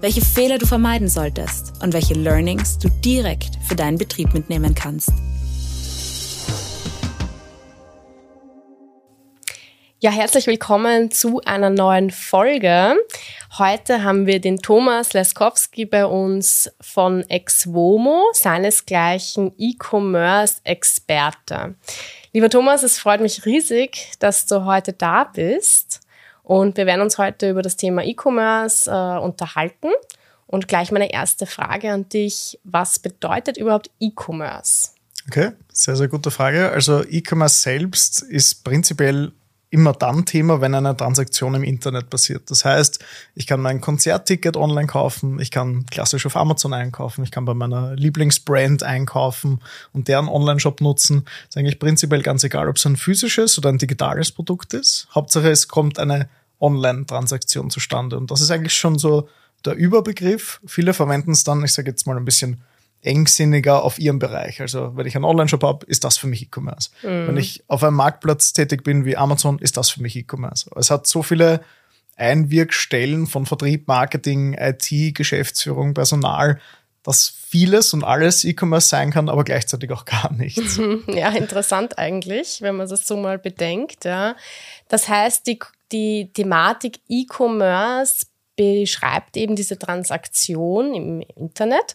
welche Fehler du vermeiden solltest und welche Learnings du direkt für deinen Betrieb mitnehmen kannst. Ja, herzlich willkommen zu einer neuen Folge. Heute haben wir den Thomas Leskowski bei uns von Exvomo, seinesgleichen E-Commerce-Experte. Lieber Thomas, es freut mich riesig, dass du heute da bist. Und wir werden uns heute über das Thema E-Commerce äh, unterhalten. Und gleich meine erste Frage an dich. Was bedeutet überhaupt E-Commerce? Okay, sehr, sehr gute Frage. Also E-Commerce selbst ist prinzipiell immer dann Thema, wenn eine Transaktion im Internet passiert. Das heißt, ich kann mein Konzertticket online kaufen, ich kann klassisch auf Amazon einkaufen, ich kann bei meiner Lieblingsbrand einkaufen und deren Online-Shop nutzen. ist eigentlich prinzipiell ganz egal, ob es ein physisches oder ein digitales Produkt ist. Hauptsache, es kommt eine Online-Transaktion zustande. Und das ist eigentlich schon so der Überbegriff. Viele verwenden es dann, ich sage jetzt mal ein bisschen engsinniger auf ihrem Bereich. Also wenn ich einen Online-Shop habe, ist das für mich E-Commerce. Mhm. Wenn ich auf einem Marktplatz tätig bin wie Amazon, ist das für mich E-Commerce. Es hat so viele Einwirkstellen von Vertrieb, Marketing, IT, Geschäftsführung, Personal, dass vieles und alles E-Commerce sein kann, aber gleichzeitig auch gar nichts. Ja, interessant eigentlich, wenn man das so mal bedenkt. Ja. Das heißt, die, die Thematik E-Commerce beschreibt eben diese Transaktion im Internet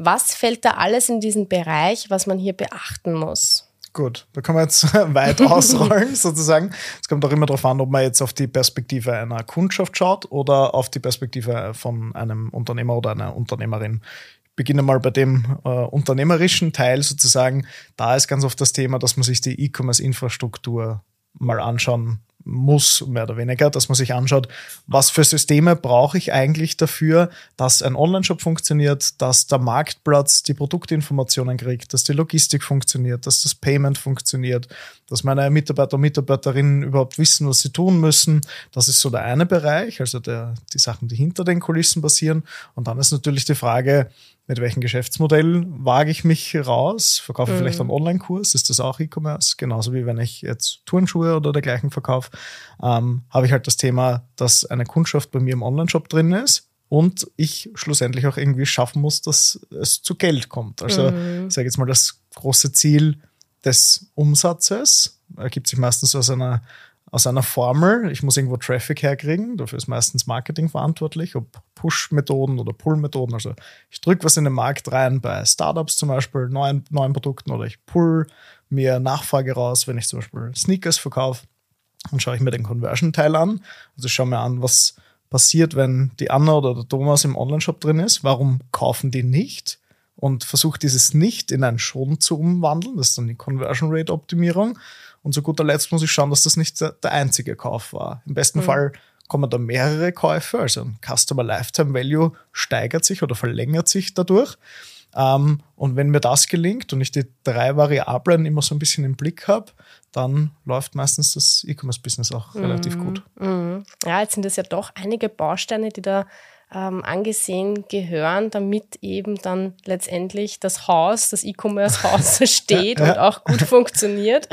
was fällt da alles in diesen Bereich, was man hier beachten muss? Gut, da können wir jetzt weit ausrollen sozusagen. Es kommt auch immer darauf an, ob man jetzt auf die Perspektive einer Kundschaft schaut oder auf die Perspektive von einem Unternehmer oder einer Unternehmerin. Ich beginne mal bei dem äh, unternehmerischen Teil sozusagen. Da ist ganz oft das Thema, dass man sich die E-Commerce-Infrastruktur mal anschauen muss, mehr oder weniger, dass man sich anschaut, was für Systeme brauche ich eigentlich dafür, dass ein Online-Shop funktioniert, dass der Marktplatz die Produktinformationen kriegt, dass die Logistik funktioniert, dass das Payment funktioniert, dass meine Mitarbeiter und Mitarbeiterinnen überhaupt wissen, was sie tun müssen. Das ist so der eine Bereich, also der, die Sachen, die hinter den Kulissen passieren. Und dann ist natürlich die Frage, mit welchem Geschäftsmodell wage ich mich raus? Verkaufe mhm. vielleicht einen Online-Kurs? Ist das auch E-Commerce? Genauso wie wenn ich jetzt Turnschuhe oder dergleichen verkaufe, ähm, habe ich halt das Thema, dass eine Kundschaft bei mir im Online-Shop drin ist und ich schlussendlich auch irgendwie schaffen muss, dass es zu Geld kommt. Also mhm. ich sage jetzt mal, das große Ziel des Umsatzes ergibt sich meistens aus einer aus einer Formel. Ich muss irgendwo Traffic herkriegen. Dafür ist meistens Marketing verantwortlich, ob Push-Methoden oder Pull-Methoden. Also ich drücke was in den Markt rein bei Startups zum Beispiel, neuen, neuen Produkten oder ich pull mir Nachfrage raus, wenn ich zum Beispiel Sneakers verkaufe. Dann schaue ich mir den Conversion-Teil an. Also ich schaue mir an, was passiert, wenn die Anna oder der Thomas im Online-Shop drin ist. Warum kaufen die nicht? Und versuche dieses nicht in ein Schon zu umwandeln. Das ist dann die Conversion Rate Optimierung. Und zu guter Letzt muss ich schauen, dass das nicht der, einzige Kauf war. Im besten mhm. Fall kommen da mehrere Käufe, also ein Customer Lifetime Value steigert sich oder verlängert sich dadurch. Ähm, und wenn mir das gelingt und ich die drei Variablen immer so ein bisschen im Blick habe, dann läuft meistens das E-Commerce-Business auch mhm. relativ gut. Mhm. Ja, jetzt sind es ja doch einige Bausteine, die da ähm, angesehen gehören, damit eben dann letztendlich das Haus, das E-Commerce-Haus steht und auch gut funktioniert.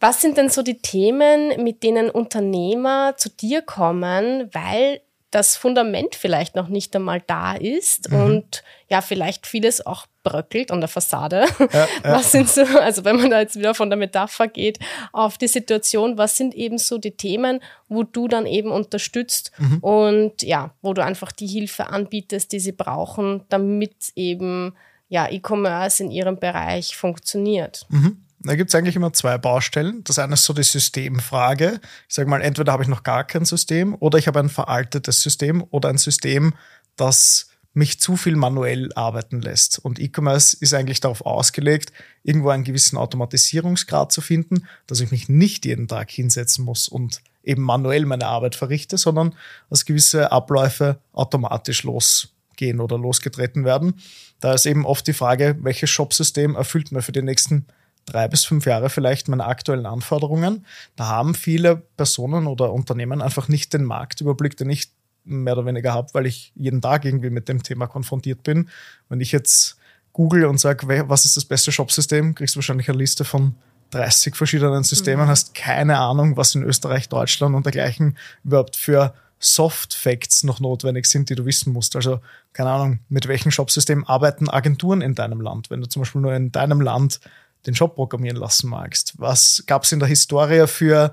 Was sind denn so die Themen, mit denen Unternehmer zu dir kommen, weil das Fundament vielleicht noch nicht einmal da ist mhm. und ja, vielleicht vieles auch bröckelt an der Fassade. Ja, ja. Was sind so, also wenn man da jetzt wieder von der Metapher geht auf die Situation, was sind eben so die Themen, wo du dann eben unterstützt mhm. und ja, wo du einfach die Hilfe anbietest, die sie brauchen, damit eben ja E-Commerce in ihrem Bereich funktioniert. Mhm. Da gibt es eigentlich immer zwei Baustellen. Das eine ist so die Systemfrage. Ich sage mal, entweder habe ich noch gar kein System oder ich habe ein veraltetes System oder ein System, das mich zu viel manuell arbeiten lässt. Und E-Commerce ist eigentlich darauf ausgelegt, irgendwo einen gewissen Automatisierungsgrad zu finden, dass ich mich nicht jeden Tag hinsetzen muss und eben manuell meine Arbeit verrichte, sondern dass gewisse Abläufe automatisch los losgehen oder losgetreten werden. Da ist eben oft die Frage, welches Shopsystem erfüllt mir für die nächsten drei bis fünf Jahre vielleicht meine aktuellen Anforderungen. Da haben viele Personen oder Unternehmen einfach nicht den Marktüberblick, den ich mehr oder weniger habe, weil ich jeden Tag irgendwie mit dem Thema konfrontiert bin. Wenn ich jetzt google und sage, was ist das beste Shopsystem, kriegst du wahrscheinlich eine Liste von 30 verschiedenen Systemen, mhm. hast keine Ahnung, was in Österreich, Deutschland und dergleichen überhaupt für Soft Facts noch notwendig sind, die du wissen musst. Also, keine Ahnung, mit welchem Shopsystem arbeiten Agenturen in deinem Land, wenn du zum Beispiel nur in deinem Land den Shop programmieren lassen magst? Was gab es in der Historie für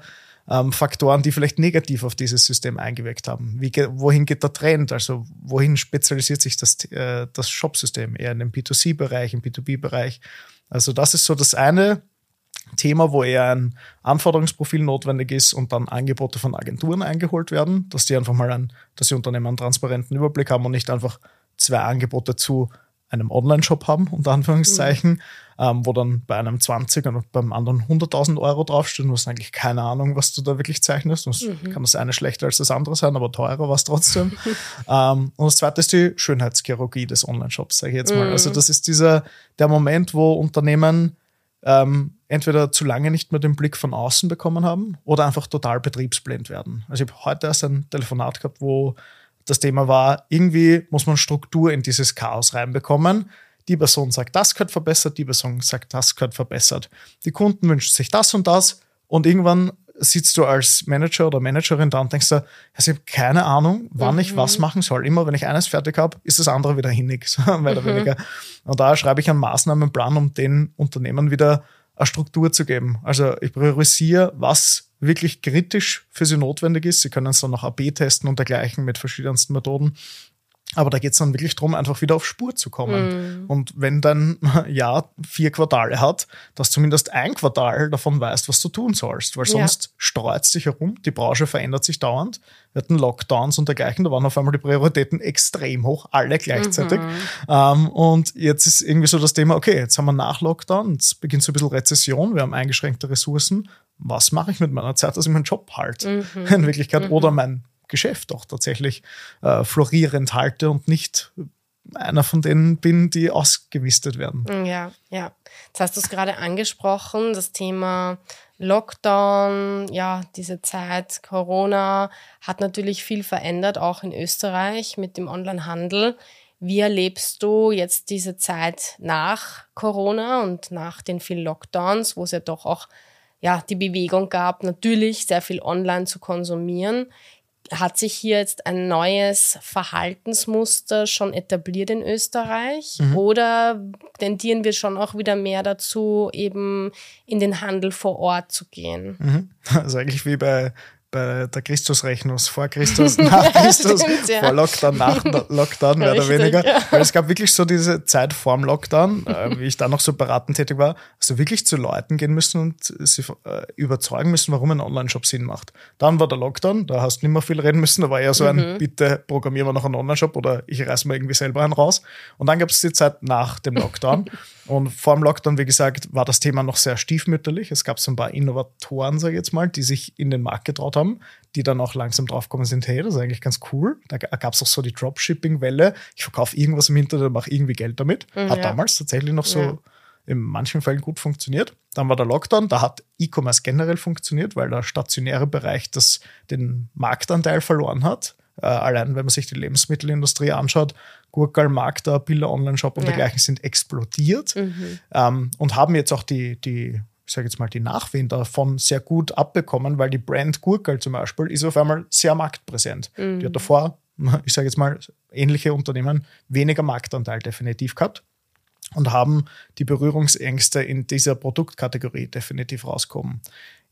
ähm, Faktoren, die vielleicht negativ auf dieses System eingewirkt haben? Wie, wohin geht der Trend? Also wohin spezialisiert sich das, äh, das Shop-System? Eher in den B2C-Bereich, im B2B-Bereich? Also das ist so das eine Thema, wo eher ein Anforderungsprofil notwendig ist und dann Angebote von Agenturen eingeholt werden, dass die einfach mal ein, dass die Unternehmen einen transparenten Überblick haben und nicht einfach zwei Angebote zu einem Online-Shop haben, unter Anführungszeichen, mhm. ähm, wo dann bei einem 20 und beim anderen 100.000 Euro draufstehen. Du hast eigentlich keine Ahnung, was du da wirklich zeichnest. Und mhm. kann das eine schlechter als das andere sein, aber teurer war es trotzdem. ähm, und das zweite ist die Schönheitschirurgie des Online-Shops, sage ich jetzt mal. Mhm. Also das ist dieser, der Moment, wo Unternehmen ähm, entweder zu lange nicht mehr den Blick von außen bekommen haben oder einfach total betriebsblind werden. Also ich habe heute erst ein Telefonat gehabt, wo das Thema war, irgendwie muss man Struktur in dieses Chaos reinbekommen. Die Person sagt, das gehört verbessert, die Person sagt, das gehört verbessert. Die Kunden wünschen sich das und das und irgendwann sitzt du als Manager oder Managerin da und denkst dir, ich habe keine Ahnung, wann mhm. ich was mhm. machen soll. Immer wenn ich eines fertig habe, ist das andere wieder hinnig, mehr oder mhm. weniger. Und da schreibe ich einen Maßnahmenplan, um den Unternehmen wieder eine Struktur zu geben. Also ich priorisiere, was wirklich kritisch für sie notwendig ist. Sie können es dann noch AB testen und dergleichen mit verschiedensten Methoden. Aber da geht es dann wirklich darum, einfach wieder auf Spur zu kommen. Mm. Und wenn dein Jahr vier Quartale hat, dass zumindest ein Quartal davon weißt, was du tun sollst. Weil sonst ja. streut es dich herum, die Branche verändert sich dauernd. Wir hatten Lockdowns und dergleichen, da waren auf einmal die Prioritäten extrem hoch, alle gleichzeitig. Mhm. Ähm, und jetzt ist irgendwie so das Thema, okay, jetzt haben wir nach Lockdown, jetzt beginnt so ein bisschen Rezession, wir haben eingeschränkte Ressourcen. Was mache ich mit meiner Zeit, dass ich meinen Job halte? Mhm. In Wirklichkeit. Mhm. Oder mein Geschäft auch tatsächlich äh, florierend halte und nicht einer von denen bin, die ausgewistet werden. Mm, ja, ja. Jetzt hast du es gerade angesprochen, das Thema Lockdown, ja, diese Zeit, Corona hat natürlich viel verändert, auch in Österreich mit dem Onlinehandel. Wie erlebst du jetzt diese Zeit nach Corona und nach den vielen Lockdowns, wo es ja doch auch ja, die Bewegung gab, natürlich sehr viel online zu konsumieren? Hat sich hier jetzt ein neues Verhaltensmuster schon etabliert in Österreich mhm. oder tendieren wir schon auch wieder mehr dazu, eben in den Handel vor Ort zu gehen? Mhm. Also eigentlich wie bei bei der Christusrechnung, vor Christus, nach Christus, Stimmt, ja. vor Lockdown, nach Lockdown, mehr Richtig, oder weniger. Ja. Weil es gab wirklich so diese Zeit vorm Lockdown, äh, wie ich da noch so beratend tätig war, hast du wirklich zu Leuten gehen müssen und sie äh, überzeugen müssen, warum ein Online-Shop Sinn macht. Dann war der Lockdown, da hast du nicht mehr viel reden müssen, da war eher so ein, mhm. bitte programmieren wir noch einen Online-Shop oder ich reiß mal irgendwie selber einen raus. Und dann gab es die Zeit nach dem Lockdown. und vor dem Lockdown, wie gesagt, war das Thema noch sehr stiefmütterlich. Es gab so ein paar Innovatoren, sage ich jetzt mal, die sich in den Markt getraut haben haben, die dann auch langsam draufkommen sind, hey, das ist eigentlich ganz cool. Da gab es auch so die Dropshipping-Welle. Ich verkaufe irgendwas im Internet, mache irgendwie Geld damit. Mhm, hat ja. damals tatsächlich noch so ja. in manchen Fällen gut funktioniert. Dann war der Lockdown, da hat E-Commerce generell funktioniert, weil der stationäre Bereich das den Marktanteil verloren hat. Äh, allein wenn man sich die Lebensmittelindustrie anschaut, Gurkal, Magda, Billa Online-Shop und ja. dergleichen sind explodiert mhm. ähm, und haben jetzt auch die, die ich sage jetzt mal, die Nachwehen davon sehr gut abbekommen, weil die Brand Gurkel zum Beispiel ist auf einmal sehr marktpräsent. Mhm. Die hat davor, ich sage jetzt mal, ähnliche Unternehmen weniger Marktanteil definitiv gehabt und haben die Berührungsängste in dieser Produktkategorie definitiv rauskommen.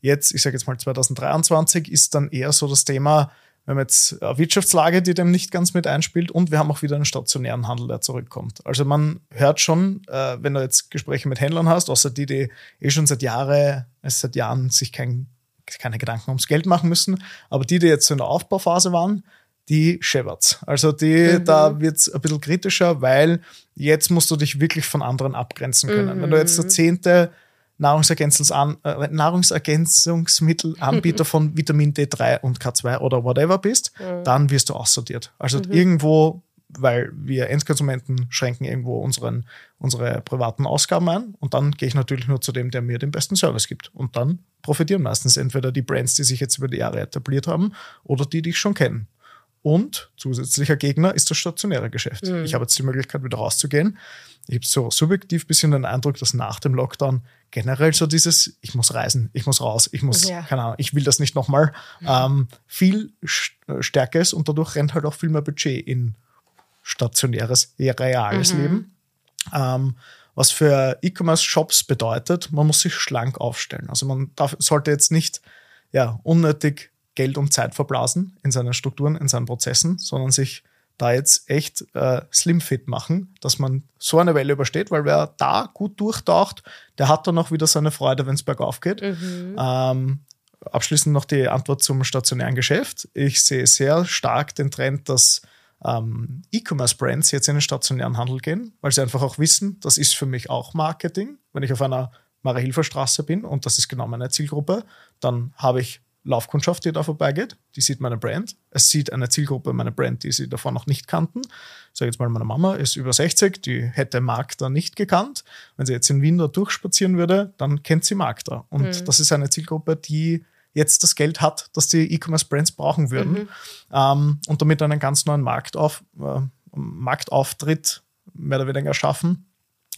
Jetzt, ich sage jetzt mal 2023, ist dann eher so das Thema, wir haben jetzt eine Wirtschaftslage, die dem nicht ganz mit einspielt und wir haben auch wieder einen stationären Handel, der zurückkommt. Also man hört schon, äh, wenn du jetzt Gespräche mit Händlern hast, außer die, die eh schon seit Jahre, seit Jahren sich kein, keine Gedanken ums Geld machen müssen, aber die, die jetzt so in der Aufbauphase waren, die scheppert's. Also die, mhm. da wird's ein bisschen kritischer, weil jetzt musst du dich wirklich von anderen abgrenzen können. Mhm. Wenn du jetzt der zehnte äh, Nahrungsergänzungsmittelanbieter von Vitamin D3 und K2 oder whatever bist, mhm. dann wirst du aussortiert. Also mhm. irgendwo weil wir Endkonsumenten schränken irgendwo unseren, unsere privaten Ausgaben ein und dann gehe ich natürlich nur zu dem, der mir den besten Service gibt. Und dann profitieren meistens entweder die Brands, die sich jetzt über die Jahre etabliert haben oder die, die ich schon kenne. Und zusätzlicher Gegner ist das stationäre Geschäft. Mhm. Ich habe jetzt die Möglichkeit, wieder rauszugehen. Ich habe so subjektiv ein bisschen den Eindruck, dass nach dem Lockdown generell so dieses, ich muss reisen, ich muss raus, ich muss, ja. keine Ahnung, ich will das nicht nochmal, mhm. ähm, viel stärker ist und dadurch rennt halt auch viel mehr Budget in stationäres, reales mhm. Leben. Ähm, was für E-Commerce-Shops bedeutet, man muss sich schlank aufstellen. Also man darf, sollte jetzt nicht ja, unnötig Geld und Zeit verblasen in seinen Strukturen, in seinen Prozessen, sondern sich da jetzt echt äh, slim fit machen, dass man so eine Welle übersteht, weil wer da gut durchtaucht, der hat dann auch wieder seine Freude, wenn es bergauf geht. Mhm. Ähm, abschließend noch die Antwort zum stationären Geschäft. Ich sehe sehr stark den Trend, dass ähm, E-Commerce-Brands jetzt in den stationären Handel gehen, weil sie einfach auch wissen, das ist für mich auch Marketing. Wenn ich auf einer Marie-Hilfer-Straße bin und das ist genau meine Zielgruppe, dann habe ich Laufkundschaft, die da vorbeigeht, die sieht meine Brand. Es sieht eine Zielgruppe meine Brand, die sie davor noch nicht kannten. Ich sage jetzt mal, meine Mama ist über 60, die hätte Magda nicht gekannt. Wenn sie jetzt in Wien da durchspazieren würde, dann kennt sie Magda. Und mhm. das ist eine Zielgruppe, die jetzt das Geld hat, das die E-Commerce-Brands brauchen würden. Mhm. Ähm, und damit einen ganz neuen Marktauf, äh, Marktauftritt mehr oder weniger schaffen.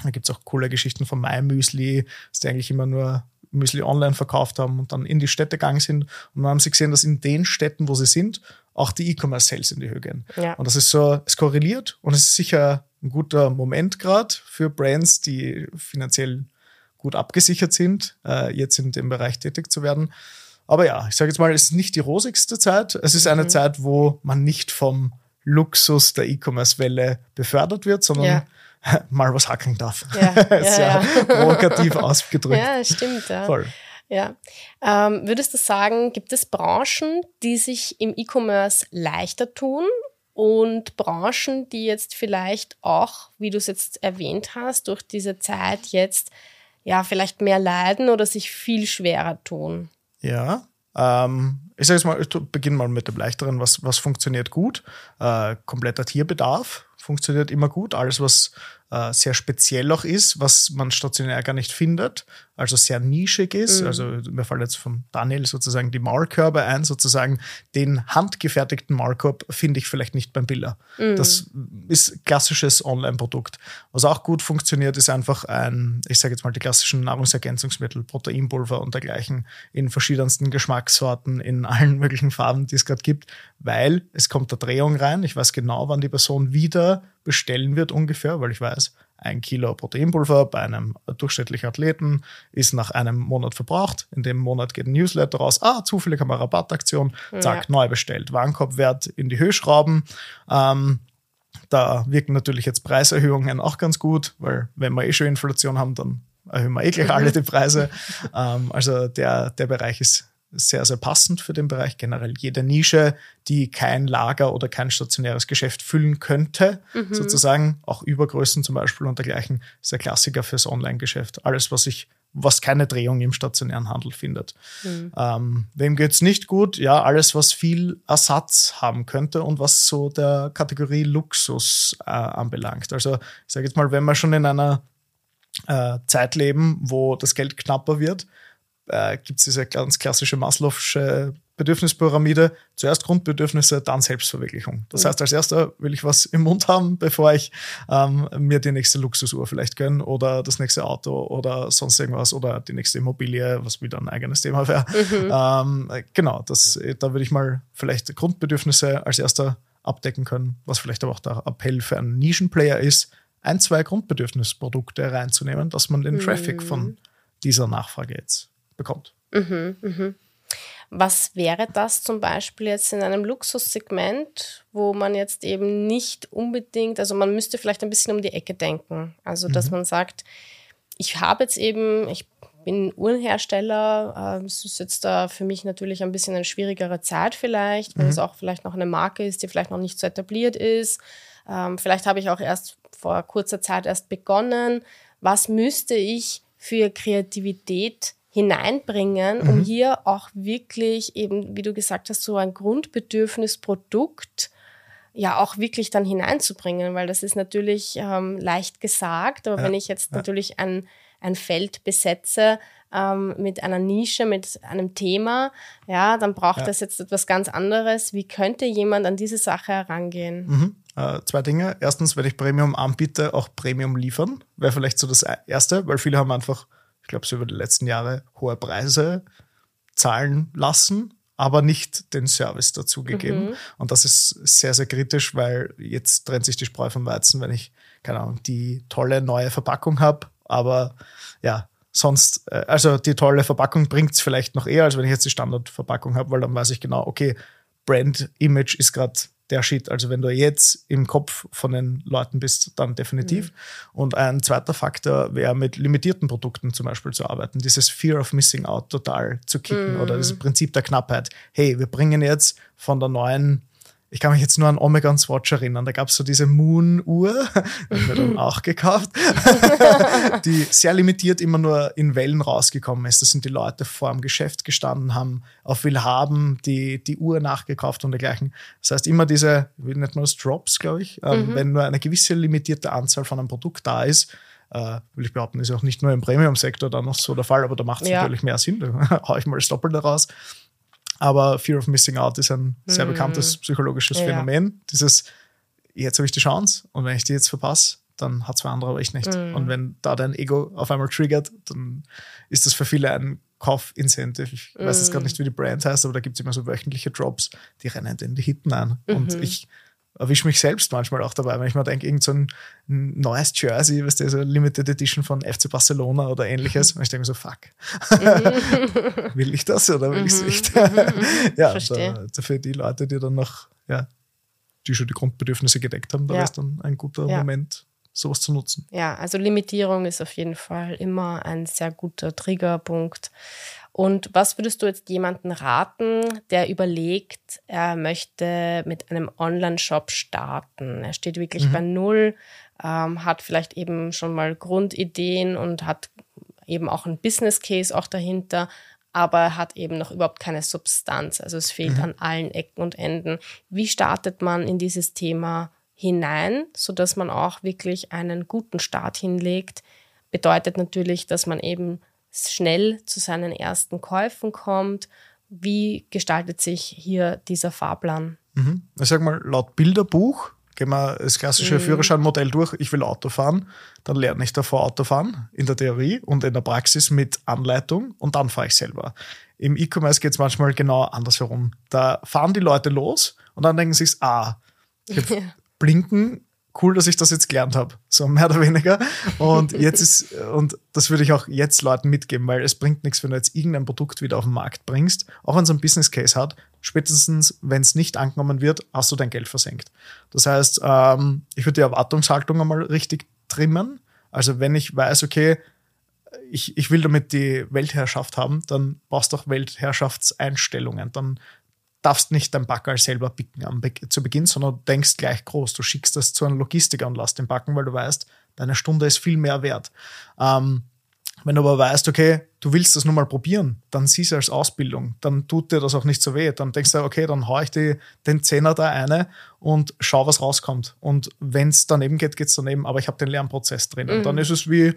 Da gibt es auch coole Geschichten von MyMüsli, dass die eigentlich immer nur Müsli online verkauft haben und dann in die Städte gegangen sind. Und dann haben sie gesehen, dass in den Städten, wo sie sind, auch die E-Commerce-Sales in die Höhe gehen. Ja. Und das ist so, es korreliert und es ist sicher ein guter Moment gerade für Brands, die finanziell gut abgesichert sind, äh, jetzt in dem Bereich tätig zu werden. Aber ja, ich sage jetzt mal, es ist nicht die rosigste Zeit. Es ist eine mhm. Zeit, wo man nicht vom Luxus der E-Commerce-Welle befördert wird, sondern ja. mal was hacken darf. Ja, ja, Sehr ja. provokativ ausgedrückt. Ja, stimmt. Ja. Voll. Ja. Ähm, würdest du sagen, gibt es Branchen, die sich im E-Commerce leichter tun und Branchen, die jetzt vielleicht auch, wie du es jetzt erwähnt hast, durch diese Zeit jetzt ja vielleicht mehr leiden oder sich viel schwerer tun? Ja, ähm, ich sage jetzt mal, ich beginne mal mit dem leichteren. Was, was funktioniert gut? Äh, kompletter Tierbedarf funktioniert immer gut. Alles, was äh, sehr speziell auch ist, was man stationär gar nicht findet, also sehr nischig ist. Mhm. Also mir fällt jetzt von Daniel sozusagen die Maulkörbe ein, sozusagen den handgefertigten Maulkorb finde ich vielleicht nicht beim Biller. Mhm. Das ist klassisches Online-Produkt. Was auch gut funktioniert, ist einfach ein, ich sage jetzt mal die klassischen Nahrungsergänzungsmittel, Proteinpulver und dergleichen in verschiedensten Geschmackssorten, in allen möglichen Farben, die es gerade gibt, weil es kommt der Drehung rein. Ich weiß genau, wann die Person wieder bestellen wird ungefähr, weil ich weiß, ein Kilo Proteinpulver bei einem durchschnittlichen Athleten ist nach einem Monat verbraucht. In dem Monat geht ein Newsletter raus. Ah, zufällig haben wir Rabattaktion. Zack, ja. neu bestellt. Warenkorbwert in die Höhe schrauben. Ähm, da wirken natürlich jetzt Preiserhöhungen auch ganz gut, weil wenn wir eh schon Inflation haben, dann erhöhen wir eh gleich alle die Preise. ähm, also der, der Bereich ist sehr, sehr passend für den Bereich generell. Jede Nische, die kein Lager oder kein stationäres Geschäft füllen könnte, mhm. sozusagen, auch Übergrößen zum Beispiel und dergleichen, ist der Klassiker fürs Online-Geschäft. Alles, was ich was keine Drehung im stationären Handel findet. Mhm. Ähm, wem geht's nicht gut? Ja, alles, was viel Ersatz haben könnte und was so der Kategorie Luxus äh, anbelangt. Also ich sage jetzt mal, wenn wir schon in einer äh, Zeit leben, wo das Geld knapper wird, äh, gibt es diese ganz klassische Maslow'sche Bedürfnispyramide. Zuerst Grundbedürfnisse, dann Selbstverwirklichung. Das mhm. heißt, als erster will ich was im Mund haben, bevor ich ähm, mir die nächste Luxusuhr vielleicht gönne oder das nächste Auto oder sonst irgendwas oder die nächste Immobilie, was wieder ein eigenes Thema wäre. Mhm. Ähm, genau, das, da würde ich mal vielleicht Grundbedürfnisse als erster abdecken können, was vielleicht aber auch der Appell für einen Nischenplayer ist, ein, zwei Grundbedürfnisprodukte reinzunehmen, dass man den mhm. Traffic von dieser Nachfrage jetzt bekommt. Mhm, mhm. Was wäre das zum Beispiel jetzt in einem Luxussegment, wo man jetzt eben nicht unbedingt, also man müsste vielleicht ein bisschen um die Ecke denken. Also, dass mhm. man sagt, ich habe jetzt eben, ich bin Uhrenhersteller, äh, es ist jetzt da für mich natürlich ein bisschen eine schwierigere Zeit vielleicht, weil mhm. es auch vielleicht noch eine Marke ist, die vielleicht noch nicht so etabliert ist. Ähm, vielleicht habe ich auch erst vor kurzer Zeit erst begonnen. Was müsste ich für Kreativität hineinbringen, um mhm. hier auch wirklich eben, wie du gesagt hast, so ein Grundbedürfnisprodukt ja auch wirklich dann hineinzubringen, weil das ist natürlich ähm, leicht gesagt, aber ja, wenn ich jetzt ja. natürlich ein, ein Feld besetze, ähm, mit einer Nische, mit einem Thema, ja, dann braucht ja. das jetzt etwas ganz anderes. Wie könnte jemand an diese Sache herangehen? Mhm. Äh, zwei Dinge. Erstens, wenn ich Premium anbiete, auch Premium liefern. Wäre vielleicht so das Erste, weil viele haben einfach, glaube, so über die letzten Jahre hohe Preise zahlen lassen aber nicht den Service dazugegeben. Mhm. Und das ist sehr, sehr kritisch, weil jetzt trennt sich die Spreu vom Weizen, wenn ich, keine Ahnung, die tolle neue Verpackung habe, aber ja, sonst, äh, also die tolle Verpackung bringt es vielleicht noch eher, als wenn ich jetzt die Standardverpackung habe, weil dann weiß ich genau, okay, Brand Image ist gerade der Shit. Also wenn du jetzt im Kopf von den Leuten bist, dann definitiv. Mhm. Und ein zweiter Faktor wäre mit limitierten Produkten zum Beispiel zu arbeiten, dieses Fear of Missing Out total zu kicken mhm. oder das Prinzip der Knappheit. Hey, wir bringen jetzt von der neuen ich kann mich jetzt nur an Omegon's Watch erinnern. Da gab es so diese Moon-Uhr, die wir dann auch gekauft, die sehr limitiert immer nur in Wellen rausgekommen ist. Da sind die Leute vor dem Geschäft gestanden, haben auf Willhaben die, die Uhr nachgekauft und dergleichen. Das heißt, immer diese, wie nennt man das, Drops, glaube ich, ähm, mhm. wenn nur eine gewisse limitierte Anzahl von einem Produkt da ist, äh, will ich behaupten, ist auch nicht nur im Premium-Sektor dann noch so der Fall, aber da macht es ja. natürlich mehr Sinn. Da haue ich mal das Doppelte raus. Aber Fear of Missing Out ist ein sehr mhm. bekanntes psychologisches ja. Phänomen. Dieses, jetzt habe ich die Chance und wenn ich die jetzt verpasse, dann hat zwei andere aber ich nicht. Mhm. Und wenn da dein Ego auf einmal triggert, dann ist das für viele ein Kaufincentive. Ich weiß jetzt gerade mhm. nicht, wie die Brand heißt, aber da gibt es immer so wöchentliche Drops, die rennen in die Hitten ein. Mhm. Und ich erwische mich selbst manchmal auch dabei, wenn ich mir denke, irgend so ein neues Jersey, was der so Limited Edition von FC Barcelona oder ähnliches, und ich denke mir so, fuck, mhm. will ich das oder will ich es mhm. nicht? Mhm. ja, da, für die Leute, die dann noch, ja, die schon die Grundbedürfnisse gedeckt haben, da ja. ist dann ein guter ja. Moment, sowas zu nutzen. Ja, also Limitierung ist auf jeden Fall immer ein sehr guter Triggerpunkt. Und was würdest du jetzt jemanden raten, der überlegt, er möchte mit einem Online-Shop starten? Er steht wirklich mhm. bei Null, ähm, hat vielleicht eben schon mal Grundideen und hat eben auch ein Business Case auch dahinter, aber hat eben noch überhaupt keine Substanz. Also es fehlt mhm. an allen Ecken und Enden. Wie startet man in dieses Thema hinein, sodass man auch wirklich einen guten Start hinlegt? Bedeutet natürlich, dass man eben schnell zu seinen ersten Käufen kommt. Wie gestaltet sich hier dieser Fahrplan? Mhm. Ich sag mal, laut Bilderbuch gehen wir das klassische mhm. Führerscheinmodell durch. Ich will Auto fahren, dann lerne ich davor Auto fahren in der Theorie und in der Praxis mit Anleitung und dann fahre ich selber. Im E-Commerce geht es manchmal genau andersherum. Da fahren die Leute los und dann denken sie sich, ah, ja. blinken cool, dass ich das jetzt gelernt habe, so mehr oder weniger. Und jetzt ist, und das würde ich auch jetzt Leuten mitgeben, weil es bringt nichts, wenn du jetzt irgendein Produkt wieder auf den Markt bringst, auch wenn es ein Business Case hat, spätestens, wenn es nicht angenommen wird, hast du dein Geld versenkt. Das heißt, ähm, ich würde die Erwartungshaltung einmal richtig trimmen. Also wenn ich weiß, okay, ich, ich will damit die Weltherrschaft haben, dann brauchst du auch Weltherrschaftseinstellungen. Dann darfst nicht dein Backerl selber picken am Be zu Beginn, sondern du denkst gleich groß. Du schickst das zu einem Logistiker und lass den backen, weil du weißt, deine Stunde ist viel mehr wert. Ähm, wenn du aber weißt, okay, du willst das nur mal probieren, dann siehst du als Ausbildung, dann tut dir das auch nicht so weh. Dann denkst du, okay, dann hau ich die, den Zehner da eine und schau, was rauskommt. Und wenn es daneben geht, geht es daneben, aber ich habe den Lernprozess drin. Mhm. Und dann ist es wie,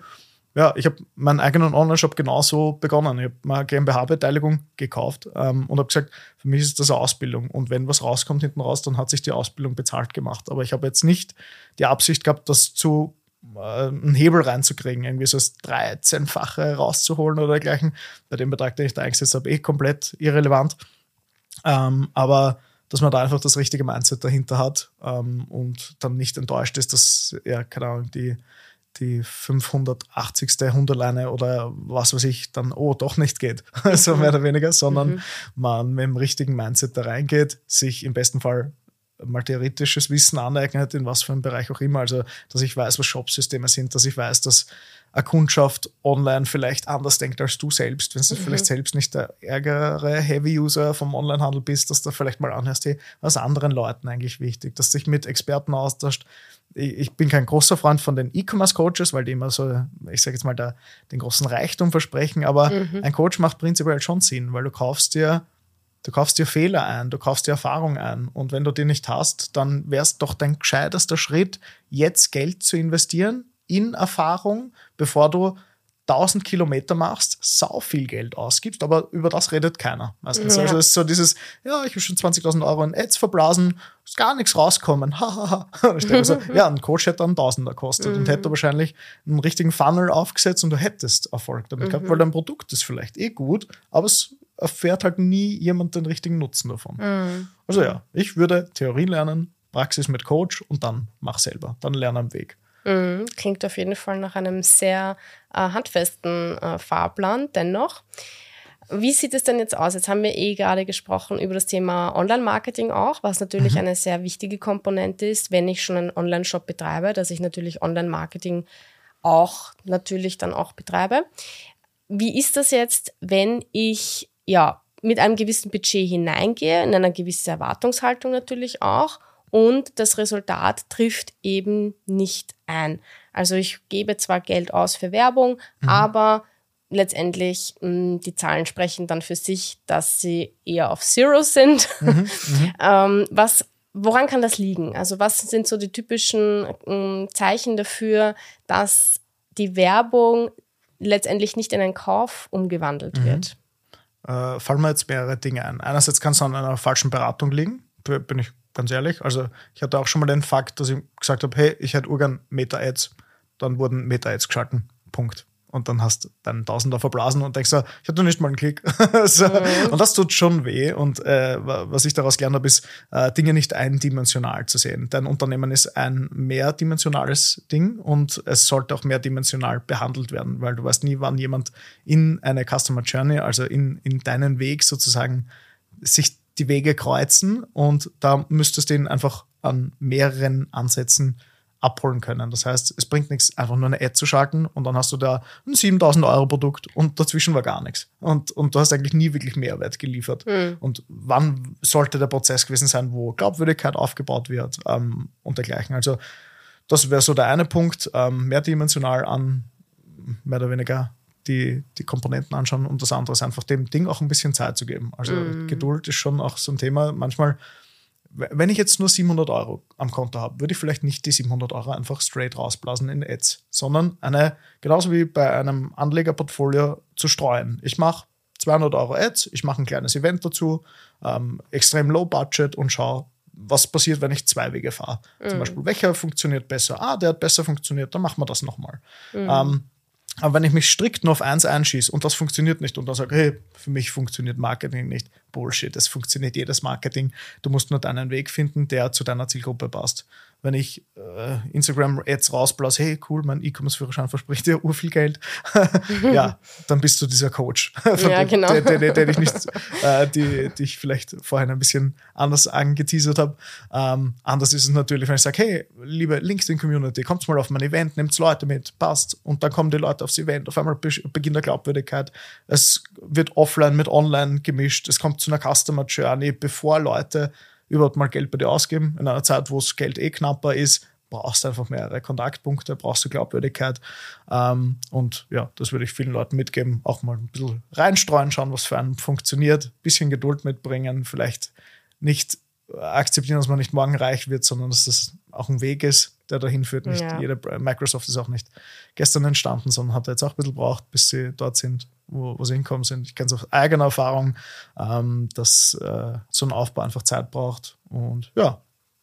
ja, ich habe meinen eigenen Online-Shop genauso begonnen. Ich habe mal GmbH-Beteiligung gekauft ähm, und habe gesagt, für mich ist das eine Ausbildung. Und wenn was rauskommt hinten raus, dann hat sich die Ausbildung bezahlt gemacht. Aber ich habe jetzt nicht die Absicht gehabt, das zu äh, einen Hebel reinzukriegen, irgendwie so das 13-fache rauszuholen oder dergleichen. Bei dem Betrag, den ich da eingesetzt habe, eh komplett irrelevant. Ähm, aber dass man da einfach das richtige Mindset dahinter hat ähm, und dann nicht enttäuscht ist, dass, ja, keine Ahnung, die die 580. Hunderleine oder was weiß ich dann, oh, doch nicht geht. so mehr oder weniger, sondern mhm. man mit dem richtigen Mindset da reingeht, sich im besten Fall mal theoretisches Wissen aneignet, in was für einem Bereich auch immer. Also, dass ich weiß, was Shopsysteme sind, dass ich weiß, dass eine Kundschaft online vielleicht anders denkt als du selbst, wenn du mhm. vielleicht selbst nicht der ärgere Heavy-User vom Onlinehandel bist, dass du vielleicht mal anhörst, hey, was anderen Leuten eigentlich wichtig, dass du dich mit Experten austauscht. Ich bin kein großer Freund von den E-Commerce-Coaches, weil die immer so, ich sage jetzt mal, da, den großen Reichtum versprechen, aber mhm. ein Coach macht prinzipiell schon Sinn, weil du kaufst dir Du kaufst dir Fehler ein, du kaufst dir Erfahrung ein. Und wenn du die nicht hast, dann wäre es doch dein gescheiterster Schritt, jetzt Geld zu investieren in Erfahrung, bevor du 1000 Kilometer machst, sau viel Geld ausgibst, aber über das redet keiner meistens. Ja. Also es ist so dieses, ja, ich habe schon 20.000 Euro in Ads verblasen, ist gar nichts rauskommen. ich denke so, ja, ein Coach hätte dann Tausender kostet mhm. und hätte wahrscheinlich einen richtigen Funnel aufgesetzt und du hättest Erfolg damit mhm. gehabt, weil dein Produkt ist vielleicht eh gut, aber es erfährt halt nie jemand den richtigen Nutzen davon. Mhm. Also ja, ich würde Theorie lernen, Praxis mit Coach und dann mach selber, dann lerne am Weg. Mhm, klingt auf jeden Fall nach einem sehr äh, handfesten äh, Fahrplan. Dennoch, wie sieht es denn jetzt aus? Jetzt haben wir eh gerade gesprochen über das Thema Online-Marketing auch, was natürlich mhm. eine sehr wichtige Komponente ist, wenn ich schon einen Online-Shop betreibe, dass ich natürlich Online-Marketing auch natürlich dann auch betreibe. Wie ist das jetzt, wenn ich ja mit einem gewissen Budget hineingehe, in einer gewissen Erwartungshaltung natürlich auch und das Resultat trifft eben nicht ein. Also ich gebe zwar Geld aus für Werbung, mhm. aber letztendlich mh, hm, die Zahlen sprechen dann für sich, dass sie eher auf Zero sind. Mhm, mhm. ähm, was woran kann das liegen? Also was sind so die typischen mh, hm, Zeichen dafür, dass die Werbung letztendlich nicht in einen Kauf umgewandelt mhm. wird? Äh, fallen mir jetzt mehrere Dinge ein. Einerseits kann es an einer falschen Beratung liegen, bin ich ganz ehrlich. Also ich hatte auch schon mal den Fakt, dass ich gesagt habe, hey, ich hätte urgern Meta-Ads. Dann wurden Meta-Ads geschalten. Punkt. Und dann hast du deinen Tausender verblasen und denkst so, ich hatte nicht mal einen Klick. so. mhm. Und das tut schon weh. Und äh, was ich daraus gelernt habe, ist, äh, Dinge nicht eindimensional zu sehen. Dein Unternehmen ist ein mehrdimensionales Ding und es sollte auch mehrdimensional behandelt werden, weil du weißt nie, wann jemand in eine Customer Journey, also in, in deinen Weg sozusagen, sich die Wege kreuzen und da müsstest du ihn einfach an mehreren Ansätzen abholen können. Das heißt, es bringt nichts, einfach nur eine Ad zu schalten und dann hast du da ein 7000 Euro Produkt und dazwischen war gar nichts. Und, und du hast eigentlich nie wirklich Mehrwert geliefert. Mhm. Und wann sollte der Prozess gewesen sein, wo Glaubwürdigkeit aufgebaut wird ähm, und dergleichen. Also das wäre so der eine Punkt, ähm, mehrdimensional an mehr oder weniger die, die Komponenten anschauen und das andere ist einfach dem Ding auch ein bisschen Zeit zu geben. Also mm. Geduld ist schon auch so ein Thema. Manchmal, wenn ich jetzt nur 700 Euro am Konto habe, würde ich vielleicht nicht die 700 Euro einfach straight rausblasen in Ads, sondern eine, genauso wie bei einem Anlegerportfolio zu streuen. Ich mache 200 Euro Ads, ich mache ein kleines Event dazu, ähm, extrem low budget und schaue, was passiert, wenn ich zwei Wege fahre. Mm. Zum Beispiel, welcher funktioniert besser? Ah, der hat besser funktioniert, dann machen wir das nochmal. Mm. Ähm, aber wenn ich mich strikt nur auf eins einschieße und das funktioniert nicht und dann sage, hey, für mich funktioniert Marketing nicht, Bullshit, es funktioniert jedes Marketing. Du musst nur deinen Weg finden, der zu deiner Zielgruppe passt wenn ich äh, Instagram-Ads rausblase, hey, cool, mein E-Commerce-Führerschein verspricht dir ur viel Geld, ja, dann bist du dieser Coach, ja, genau. der, der, der, der dich nicht, äh, die, die ich vielleicht vorhin ein bisschen anders angeteasert habe. Ähm, anders ist es natürlich, wenn ich sage, hey, liebe LinkedIn-Community, kommt mal auf mein Event, nehmt Leute mit, passt. Und dann kommen die Leute aufs Event, auf einmal beginnt der Glaubwürdigkeit. Es wird offline mit online gemischt, es kommt zu einer Customer Journey, bevor Leute überhaupt mal Geld bei dir ausgeben. In einer Zeit, wo das Geld eh knapper ist, brauchst du einfach mehrere Kontaktpunkte, brauchst du Glaubwürdigkeit. Ähm, und ja, das würde ich vielen Leuten mitgeben. Auch mal ein bisschen reinstreuen, schauen, was für einen funktioniert, bisschen Geduld mitbringen, vielleicht nicht akzeptieren, dass man nicht morgen reich wird, sondern dass das auch ein Weg ist, der dahin führt. Nicht ja. jede, Microsoft ist auch nicht gestern entstanden, sondern hat jetzt auch ein bisschen gebraucht, bis sie dort sind, wo, wo sie hinkommen sind. Ich kenne es aus eigener Erfahrung, ähm, dass äh, so ein Aufbau einfach Zeit braucht. Und ja,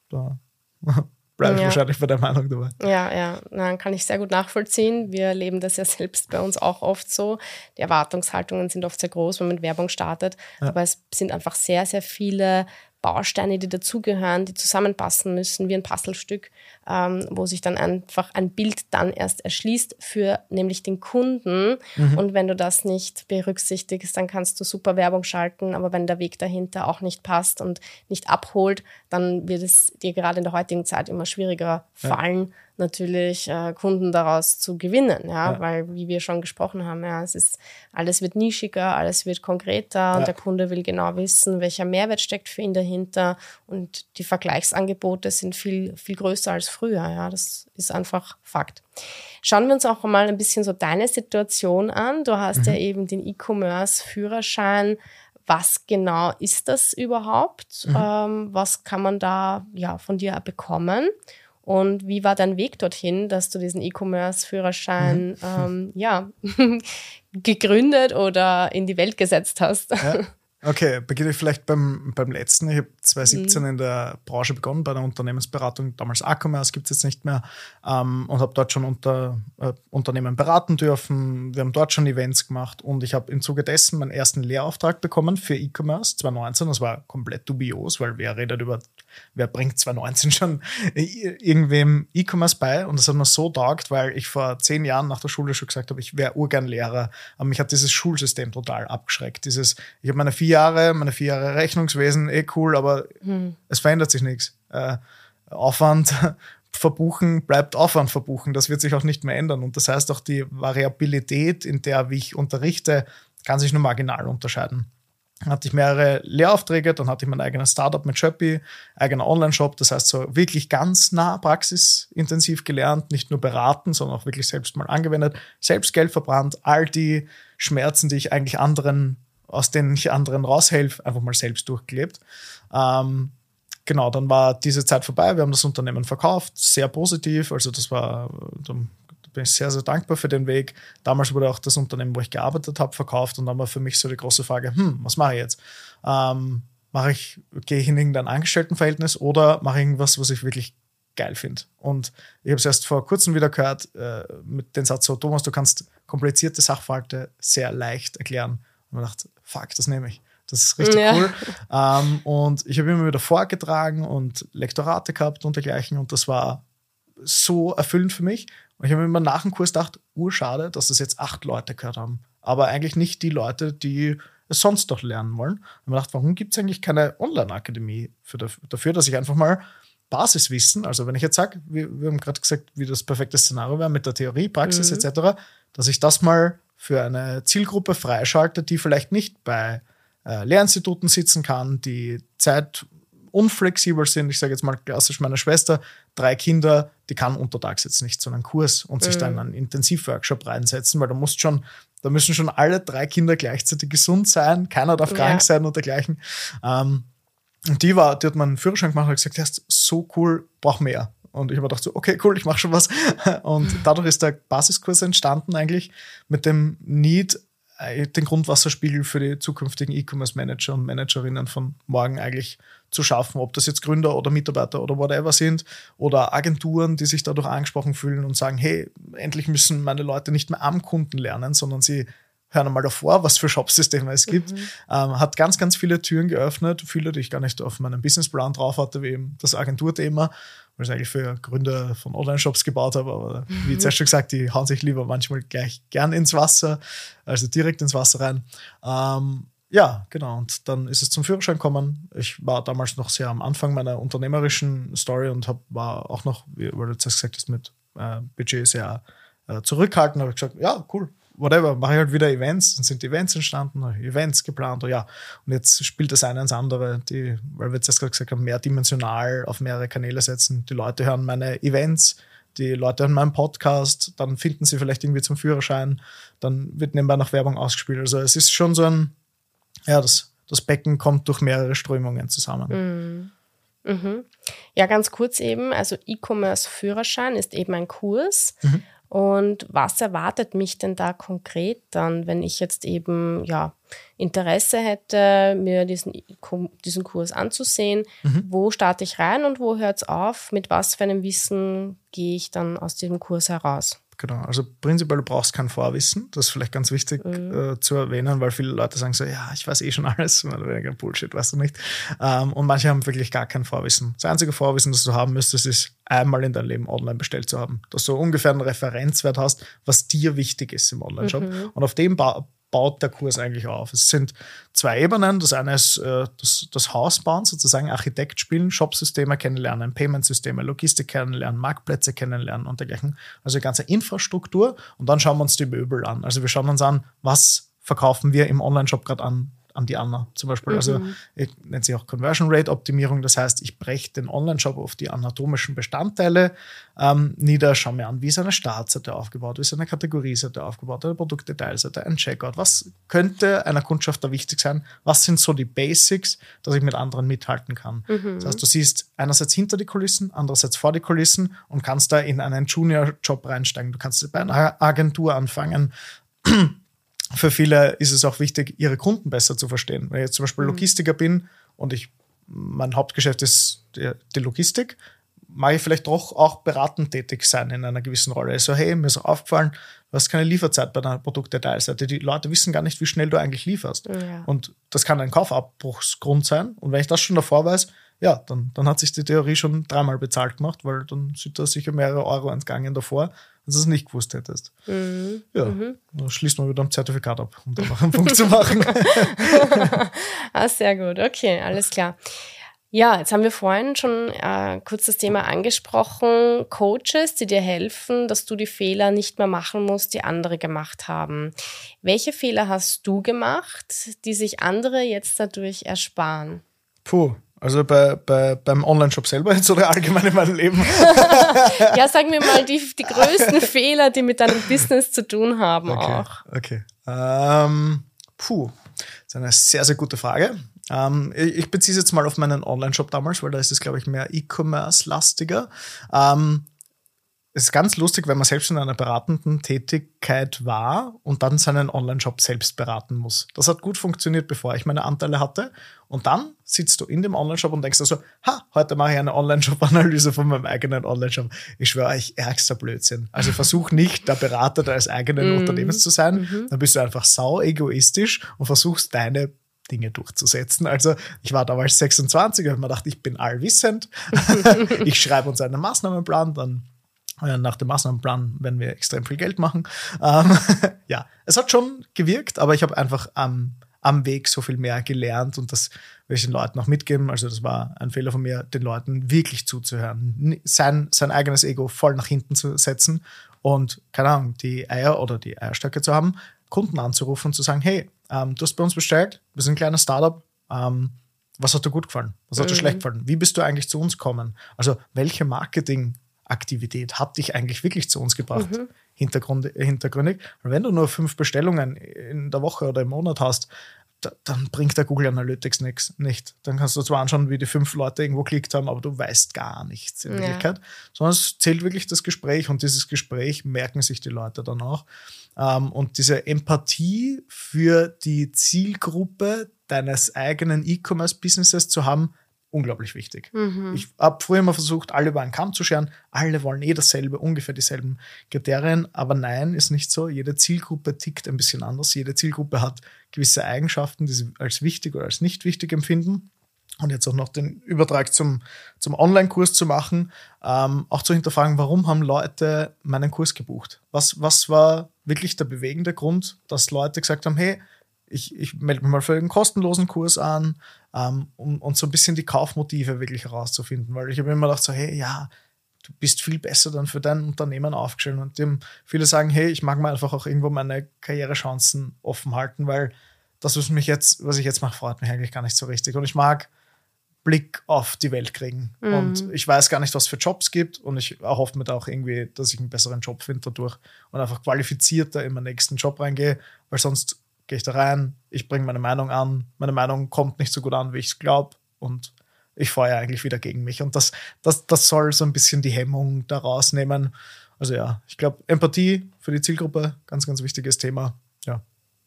da bleibe ich ja. wahrscheinlich bei der Meinung dabei. Ja, ja, dann kann ich sehr gut nachvollziehen. Wir erleben das ja selbst bei uns auch oft so. Die Erwartungshaltungen sind oft sehr groß, wenn man Werbung startet. Ja. Aber es sind einfach sehr, sehr viele Bausteine, die dazugehören, die zusammenpassen müssen, wie ein Puzzlestück, ähm, wo sich dann einfach ein Bild dann erst erschließt für nämlich den Kunden. Mhm. Und wenn du das nicht berücksichtigst, dann kannst du super Werbung schalten, aber wenn der Weg dahinter auch nicht passt und nicht abholt, dann wird es dir gerade in der heutigen Zeit immer schwieriger fallen. Ja natürlich äh, Kunden daraus zu gewinnen, ja? ja? weil wie wir schon gesprochen haben, ja, es ist alles wird nischiger, alles wird konkreter ja. und der Kunde will genau wissen, welcher Mehrwert steckt für ihn dahinter und die Vergleichsangebote sind viel viel größer als früher, ja, das ist einfach Fakt. Schauen wir uns auch mal ein bisschen so deine Situation an. Du hast mhm. ja eben den E-Commerce Führerschein was genau ist das überhaupt? Mhm. Ähm, was kann man da ja von dir bekommen? Und wie war dein Weg dorthin, dass du diesen E-Commerce-Führerschein mhm. ähm, ja, gegründet oder in die Welt gesetzt hast? Ja. Okay, beginne ich vielleicht beim, beim letzten. Ich habe 2017 mhm. in der Branche begonnen, bei der Unternehmensberatung, damals A-Commerce gibt es jetzt nicht mehr, ähm, und habe dort schon unter, äh, Unternehmen beraten dürfen. Wir haben dort schon Events gemacht und ich habe im Zuge dessen meinen ersten Lehrauftrag bekommen für E-Commerce 2019. Das war komplett dubios, weil wer redet über, wer bringt 2019 schon irgendwem E-Commerce bei? Und das hat mir so taugt, weil ich vor zehn Jahren nach der Schule schon gesagt habe, ich wäre urgern Lehrer. Aber mich hat dieses Schulsystem total abgeschreckt. Dieses, ich habe meine vier Jahre, meine vier Jahre Rechnungswesen, eh cool, aber hm. es verändert sich nichts. Äh, Aufwand verbuchen bleibt Aufwand verbuchen. Das wird sich auch nicht mehr ändern. Und das heißt auch die Variabilität, in der wie ich unterrichte, kann sich nur marginal unterscheiden. Dann hatte ich mehrere Lehraufträge, dann hatte ich mein eigenes Startup mit Shopee, eigener Online-Shop, das heißt so wirklich ganz nah praxisintensiv gelernt, nicht nur beraten, sondern auch wirklich selbst mal angewendet, selbst Geld verbrannt, all die Schmerzen, die ich eigentlich anderen aus denen ich anderen raushelfe, einfach mal selbst durchgelebt. Ähm, genau, dann war diese Zeit vorbei. Wir haben das Unternehmen verkauft, sehr positiv. Also das war, da bin ich sehr, sehr dankbar für den Weg. Damals wurde auch das Unternehmen, wo ich gearbeitet habe, verkauft und dann war für mich so die große Frage, hm, was mache ich jetzt? Ähm, mache ich, gehe ich in irgendein Angestelltenverhältnis oder mache ich irgendwas, was ich wirklich geil finde. Und ich habe es erst vor kurzem wieder gehört äh, mit dem Satz so, Thomas, du kannst komplizierte Sachverhalte sehr leicht erklären. Und man dachte, fuck, das nehme ich. Das ist richtig ja. cool. Ähm, und ich habe immer wieder vorgetragen und Lektorate gehabt und dergleichen. Und das war so erfüllend für mich. Und ich habe mir immer nach dem Kurs gedacht, urschade, dass das jetzt acht Leute gehört haben. Aber eigentlich nicht die Leute, die es sonst doch lernen wollen. Und ich habe gedacht, warum gibt es eigentlich keine Online-Akademie dafür, dass ich einfach mal Basiswissen, also wenn ich jetzt sage, wir, wir, haben gerade gesagt, wie das perfekte Szenario wäre mit der Theorie, Praxis mhm. etc., dass ich das mal für eine Zielgruppe freischaltet, die vielleicht nicht bei äh, Lehrinstituten sitzen kann, die Zeit unflexibel sind. Ich sage jetzt mal klassisch meine Schwester, drei Kinder, die kann untertags jetzt nicht zu einem Kurs und mhm. sich dann einen Intensivworkshop reinsetzen, weil da muss schon, da müssen schon alle drei Kinder gleichzeitig gesund sein, keiner darf krank sein und dergleichen. Ähm, und die war, die hat meinen Führerschein gemacht und hat gesagt, das ist so cool, brauch mehr. Und ich habe gedacht so, okay, cool, ich mache schon was. Und dadurch ist der Basiskurs entstanden eigentlich mit dem Need, den Grundwasserspiegel für die zukünftigen E-Commerce-Manager und Managerinnen von morgen eigentlich zu schaffen, ob das jetzt Gründer oder Mitarbeiter oder whatever sind oder Agenturen, die sich dadurch angesprochen fühlen und sagen, hey, endlich müssen meine Leute nicht mehr am Kunden lernen, sondern sie hören einmal davor, was für Shopsysteme es gibt. Mhm. Ähm, hat ganz, ganz viele Türen geöffnet, viele, die ich gar nicht auf meinem Businessplan drauf hatte, wie eben das Agenturthema, weil ich eigentlich für Gründer von Online-Shops gebaut habe, aber mhm. wie zuerst schon gesagt, die hauen sich lieber manchmal gleich gern ins Wasser, also direkt ins Wasser rein. Ähm, ja, genau. Und dann ist es zum Führerschein gekommen. Ich war damals noch sehr am Anfang meiner unternehmerischen Story und hab, war auch noch, wie du jetzt gesagt hast, mit äh, Budget sehr äh, zurückhaltend. habe ich gesagt, ja, cool, whatever, mache ich halt wieder Events, dann sind Events entstanden, Events geplant, ja. Und jetzt spielt das eine ins andere, die, weil wir jetzt erst gerade gesagt haben, mehrdimensional auf mehrere Kanäle setzen. Die Leute hören meine Events, die Leute hören meinen Podcast, dann finden sie vielleicht irgendwie zum Führerschein, dann wird nebenbei noch Werbung ausgespielt. Also es ist schon so ein, ja, das, das Becken kommt durch mehrere Strömungen zusammen. Mhm. Mhm. Ja, ganz kurz eben, also E-Commerce-Führerschein ist eben ein Kurs. Mhm. Und was erwartet mich denn da konkret dann, wenn ich jetzt eben ja Interesse hätte, mir diesen, diesen Kurs anzusehen? Mhm. Wo starte ich rein und wo hört es auf? Mit was für einem Wissen gehe ich dann aus diesem Kurs heraus? Genau, also prinzipiell du brauchst kein Vorwissen. Das ist vielleicht ganz wichtig mhm. äh, zu erwähnen, weil viele Leute sagen so, ja, ich weiß eh schon alles, oder weniger Bullshit, weißt du nicht. Ähm, und manche haben wirklich gar kein Vorwissen. Das einzige Vorwissen, das du haben müsstest, ist einmal in deinem Leben online bestellt zu haben. Dass du ungefähr einen Referenzwert hast, was dir wichtig ist im Online-Shop. Mhm. Und auf dem ba baut der Kurs eigentlich auf. Es sind zwei Ebenen. Das eine ist äh, das, das Haus bauen, sozusagen Architekt spielen, Shopsysteme kennenlernen, Paymentsysteme, Logistik kennenlernen, Marktplätze kennenlernen und dergleichen. Also die ganze Infrastruktur. Und dann schauen wir uns die Möbel an. Also wir schauen uns an, was verkaufen wir im Online-Shop gerade an an die Anna zum Beispiel. Also mhm. Also nennt sich auch Conversion Rate Optimierung. Das heißt, ich breche den Online-Shop auf die anatomischen Bestandteile ähm, nieder, schaue mir an, wie ist eine Startseite aufgebaut, wie ist eine Kategorieseite aufgebaut, eine Produktdetailseite, ein Checkout. Was könnte einer Kundschaft da wichtig sein? Was sind so die Basics, dass ich mit anderen mithalten kann? Mhm. Das heißt, du siehst einerseits hinter die Kulissen, andererseits vor die Kulissen und kannst da in einen Junior-Job reinsteigen. Du kannst bei einer Agentur anfangen für viele ist es auch wichtig, ihre Kunden besser zu verstehen. Wenn ich jetzt zum Beispiel mhm. Logistiker bin und ich, mein Hauptgeschäft ist die, die Logistik, mag ich vielleicht doch auch beratend tätig sein in einer gewissen Rolle. Also, hey, mir ist aufgefallen, du hast keine Lieferzeit bei deiner Produktdetailseite. Die Leute wissen gar nicht, wie schnell du eigentlich lieferst. Ja. Und das kann ein Kaufabbruchsgrund sein. Und wenn ich das schon davor weiß, ja, dann, dann hat sich die Theorie schon dreimal bezahlt gemacht, weil dann sind da sicher mehrere Euro entgangen davor wenn du es nicht gewusst hättest. Mhm. Ja, mhm. dann schließt man wieder ein Zertifikat ab, um da noch einen Punkt zu machen. ah, sehr gut. Okay, alles klar. Ja, jetzt haben wir vorhin schon äh, kurz das Thema angesprochen. Coaches, die dir helfen, dass du die Fehler nicht mehr machen musst, die andere gemacht haben. Welche Fehler hast du gemacht, die sich andere jetzt dadurch ersparen? Puh, also bei, bei, beim Online-Shop selber jetzt oder allgemein in meinem Leben? ja, sagen wir mal die, die größten Fehler, die mit deinem Business zu tun haben okay, auch. Okay. Ähm, puh, das ist eine sehr, sehr gute Frage. Ähm, ich, ich beziehe es jetzt mal auf meinen Online-Shop damals, weil da ist es, glaube ich, mehr E-Commerce-lastiger. Ähm, es ist ganz lustig, wenn man selbst in einer beratenden Tätigkeit war und dann seinen Online-Shop selbst beraten muss. Das hat gut funktioniert, bevor ich meine Anteile hatte. Und dann sitzt du in dem Online-Shop und denkst also, ha, heute mache ich eine Online-Shop-Analyse von meinem eigenen Online-Shop. Ich schwöre euch, ärgster Blödsinn. Also versuch nicht, der Berater deines eigenen mm. Unternehmens zu sein. Mhm. Dann bist du einfach sau egoistisch und versuchst deine Dinge durchzusetzen. Also ich war damals 26 und habe mir gedacht, ich bin allwissend. ich schreibe uns einen Maßnahmenplan, dann nach dem Maßnahmenplan werden wir extrem viel Geld machen. Ähm, ja, es hat schon gewirkt, aber ich habe einfach am, am Weg so viel mehr gelernt und das will ich den Leuten auch mitgeben. Also das war ein Fehler von mir, den Leuten wirklich zuzuhören, sein, sein eigenes Ego voll nach hinten zu setzen und, keine Ahnung, die Eier oder die Eierstöcke zu haben, Kunden anzurufen und zu sagen, hey, ähm, du hast bei uns bestellt, wir sind ein kleines Startup, ähm, was hat dir gut gefallen? Was hat dir mhm. schlecht gefallen? Wie bist du eigentlich zu uns gekommen? Also welche Marketing Aktivität hat dich eigentlich wirklich zu uns gebracht? Mhm. Hintergrund, hintergründig. Und wenn du nur fünf Bestellungen in der Woche oder im Monat hast, da, dann bringt der Google Analytics nichts nicht. Dann kannst du zwar anschauen, wie die fünf Leute irgendwo geklickt haben, aber du weißt gar nichts in ja. Wirklichkeit. Sondern es zählt wirklich das Gespräch und dieses Gespräch merken sich die Leute dann auch. Ähm, und diese Empathie für die Zielgruppe deines eigenen E-Commerce-Businesses zu haben, unglaublich wichtig. Mhm. Ich habe früher immer versucht, alle über einen Kamm zu scheren. Alle wollen eh dasselbe, ungefähr dieselben Kriterien. Aber nein, ist nicht so. Jede Zielgruppe tickt ein bisschen anders. Jede Zielgruppe hat gewisse Eigenschaften, die sie als wichtig oder als nicht wichtig empfinden. Und jetzt auch noch den Übertrag zum, zum Online-Kurs zu machen, ähm, auch zu hinterfragen, warum haben Leute meinen Kurs gebucht? Was, was war wirklich der bewegende Grund, dass Leute gesagt haben, hey, ich, ich melde mich mal für einen kostenlosen Kurs an, um, um so ein bisschen die Kaufmotive wirklich herauszufinden. Weil ich habe immer gedacht, so, hey, ja, du bist viel besser dann für dein Unternehmen aufgestellt. Und dem viele sagen, hey, ich mag mir einfach auch irgendwo meine Karrierechancen offen halten, weil das, was mich jetzt, was ich jetzt mache, freut mich eigentlich gar nicht so richtig. Und ich mag Blick auf die Welt kriegen. Mhm. Und ich weiß gar nicht, was für Jobs gibt. Und ich erhoffe mir da auch irgendwie, dass ich einen besseren Job finde dadurch und einfach qualifizierter in meinen nächsten Job reingehe, weil sonst gehe ich da rein, ich bringe meine Meinung an, meine Meinung kommt nicht so gut an, wie ich es glaube und ich feuere eigentlich wieder gegen mich. Und das, das, das soll so ein bisschen die Hemmung daraus nehmen. Also ja, ich glaube, Empathie für die Zielgruppe, ganz, ganz wichtiges Thema. Ja,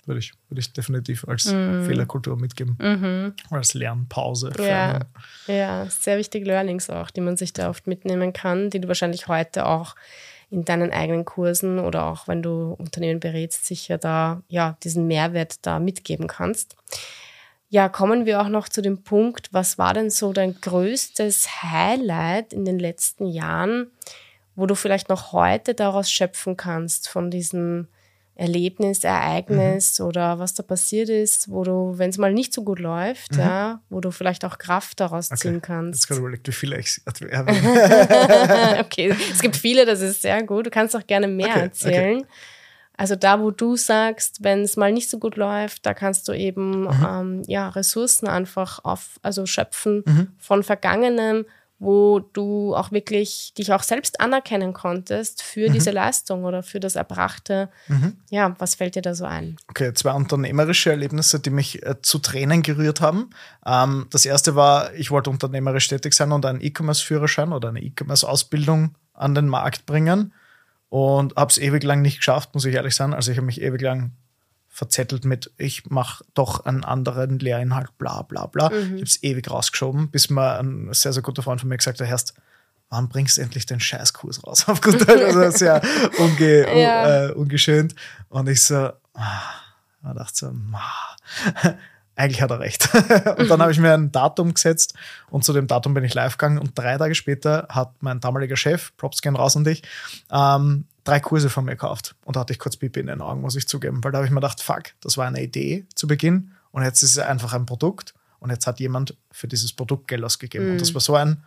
würde ich, würde ich definitiv als mhm. Fehlerkultur mitgeben. Mhm. Als Lernpause. Ja, ja, sehr wichtige Learnings auch, die man sich da oft mitnehmen kann, die du wahrscheinlich heute auch in deinen eigenen Kursen oder auch wenn du Unternehmen berätst, sicher da ja diesen Mehrwert da mitgeben kannst. Ja, kommen wir auch noch zu dem Punkt, was war denn so dein größtes Highlight in den letzten Jahren, wo du vielleicht noch heute daraus schöpfen kannst von diesem Erlebnis, Ereignis mhm. oder was da passiert ist, wo du, wenn es mal nicht so gut läuft, mhm. ja, wo du vielleicht auch Kraft daraus okay. ziehen kannst. Jetzt gerade überlegt, wie viele ich Okay, es gibt viele, das ist sehr gut. Du kannst auch gerne mehr okay. erzählen. Okay. Also da, wo du sagst, wenn es mal nicht so gut läuft, da kannst du eben mhm. ähm, ja, Ressourcen einfach auf, also schöpfen mhm. von Vergangenem, wo du auch wirklich dich auch selbst anerkennen konntest für mhm. diese Leistung oder für das Erbrachte. Mhm. Ja, was fällt dir da so ein? Okay, zwei unternehmerische Erlebnisse, die mich äh, zu Tränen gerührt haben. Ähm, das erste war, ich wollte unternehmerisch tätig sein und einen E-Commerce-Führerschein oder eine E-Commerce-Ausbildung an den Markt bringen und habe es ewig lang nicht geschafft, muss ich ehrlich sagen. Also ich habe mich ewig lang verzettelt mit, ich mache doch einen anderen Lehrinhalt, bla bla bla. Mhm. Ich habe es ewig rausgeschoben, bis mal ein sehr, sehr guter Freund von mir gesagt hat, Herrst, wann bringst du endlich den Scheißkurs raus? Auf gut Deutsch, also sehr unge ja. uh, ungeschönt. Und ich so, ah, dachte so, ah, eigentlich hat er recht. und dann habe ich mir ein Datum gesetzt und zu dem Datum bin ich live gegangen und drei Tage später hat mein damaliger Chef, Props gehen raus und ich, ähm, drei Kurse von mir gekauft. Und da hatte ich kurz Pipi in den Augen, muss ich zugeben, weil da habe ich mir gedacht, fuck, das war eine Idee zu Beginn und jetzt ist es einfach ein Produkt und jetzt hat jemand für dieses Produkt Geld ausgegeben. Mhm. Und das mhm. war so ein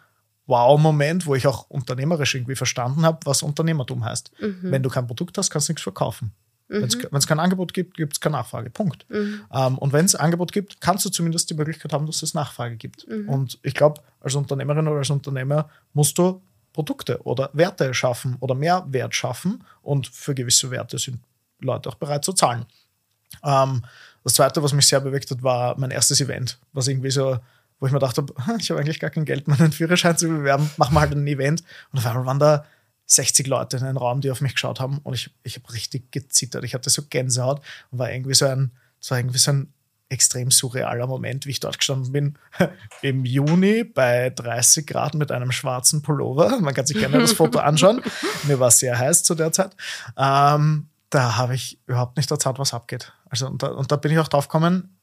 Wow-Moment, wo ich auch unternehmerisch irgendwie verstanden habe, was Unternehmertum heißt. Mhm. Wenn du kein Produkt hast, kannst du nichts verkaufen. Mhm. Wenn es kein Angebot gibt, gibt es keine Nachfrage. Punkt. Mhm. Ähm, und wenn es Angebot gibt, kannst du zumindest die Möglichkeit haben, dass es Nachfrage gibt. Mhm. Und ich glaube, als Unternehmerin oder als Unternehmer musst du Produkte oder Werte schaffen oder Mehrwert schaffen. Und für gewisse Werte sind Leute auch bereit zu zahlen. Ähm, das zweite, was mich sehr bewegt hat, war mein erstes Event, was irgendwie so, wo ich mir dachte, ich habe eigentlich gar kein Geld, meinen Führerschein zu bewerben, machen wir halt ein Event. Und auf einmal waren da 60 Leute in einem Raum, die auf mich geschaut haben und ich, ich habe richtig gezittert. Ich hatte so Gänsehaut und war irgendwie so ein, war irgendwie so ein extrem surrealer Moment, wie ich dort gestanden bin, im Juni bei 30 Grad mit einem schwarzen Pullover. Man kann sich gerne das Foto anschauen. Mir war es sehr heiß zu der Zeit. Ähm, da habe ich überhaupt nicht erzählt, was abgeht. Also, und da, und da bin ich auch drauf gekommen,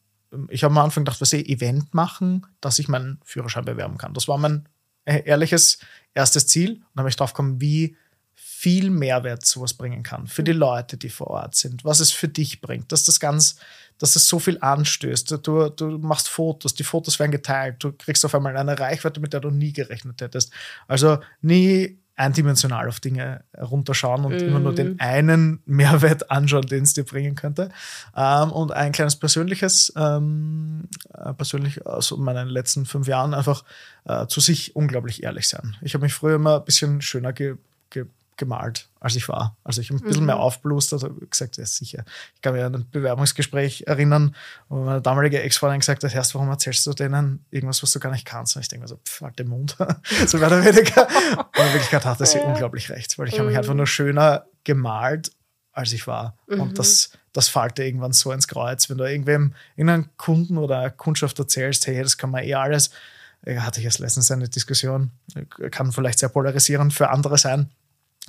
ich habe am Anfang gedacht, was ich Event machen, dass ich meinen Führerschein bewerben kann. Das war mein äh, ehrliches erstes Ziel. Und dann habe ich drauf gekommen, wie viel Mehrwert sowas bringen kann für die Leute, die vor Ort sind, was es für dich bringt, dass das ganz, dass es so viel anstößt. Du, du machst Fotos, die Fotos werden geteilt, du kriegst auf einmal eine Reichweite, mit der du nie gerechnet hättest. Also nie eindimensional auf Dinge runterschauen und mm. immer nur den mhm. einen Mehrwert anschauen, den es dir bringen könnte. Ähm, und ein kleines persönliches, ähm, äh, persönlich aus meinen letzten fünf Jahren einfach äh, zu sich unglaublich ehrlich sein. Ich habe mich früher immer ein bisschen schöner ge gemalt, als ich war. Also ich habe ein bisschen mhm. mehr aufblustert, habe gesagt, ja sicher. Ich kann mich an ein Bewerbungsgespräch erinnern, wo meine damalige Ex-Freundin gesagt hat, warum erzählst du denen irgendwas, was du gar nicht kannst? Und ich denke mir so, pff, halt den Mund. so mehr oder weniger. Und in Wirklichkeit hatte sie ja. unglaublich recht, weil ich mhm. habe mich einfach nur schöner gemalt, als ich war. Mhm. Und das, das fällt dir irgendwann so ins Kreuz, wenn du irgendwem, irgendeinen Kunden oder Kundschaft erzählst, hey, das kann man eh alles. Hatte ich erst letztens eine Diskussion, kann vielleicht sehr polarisierend für andere sein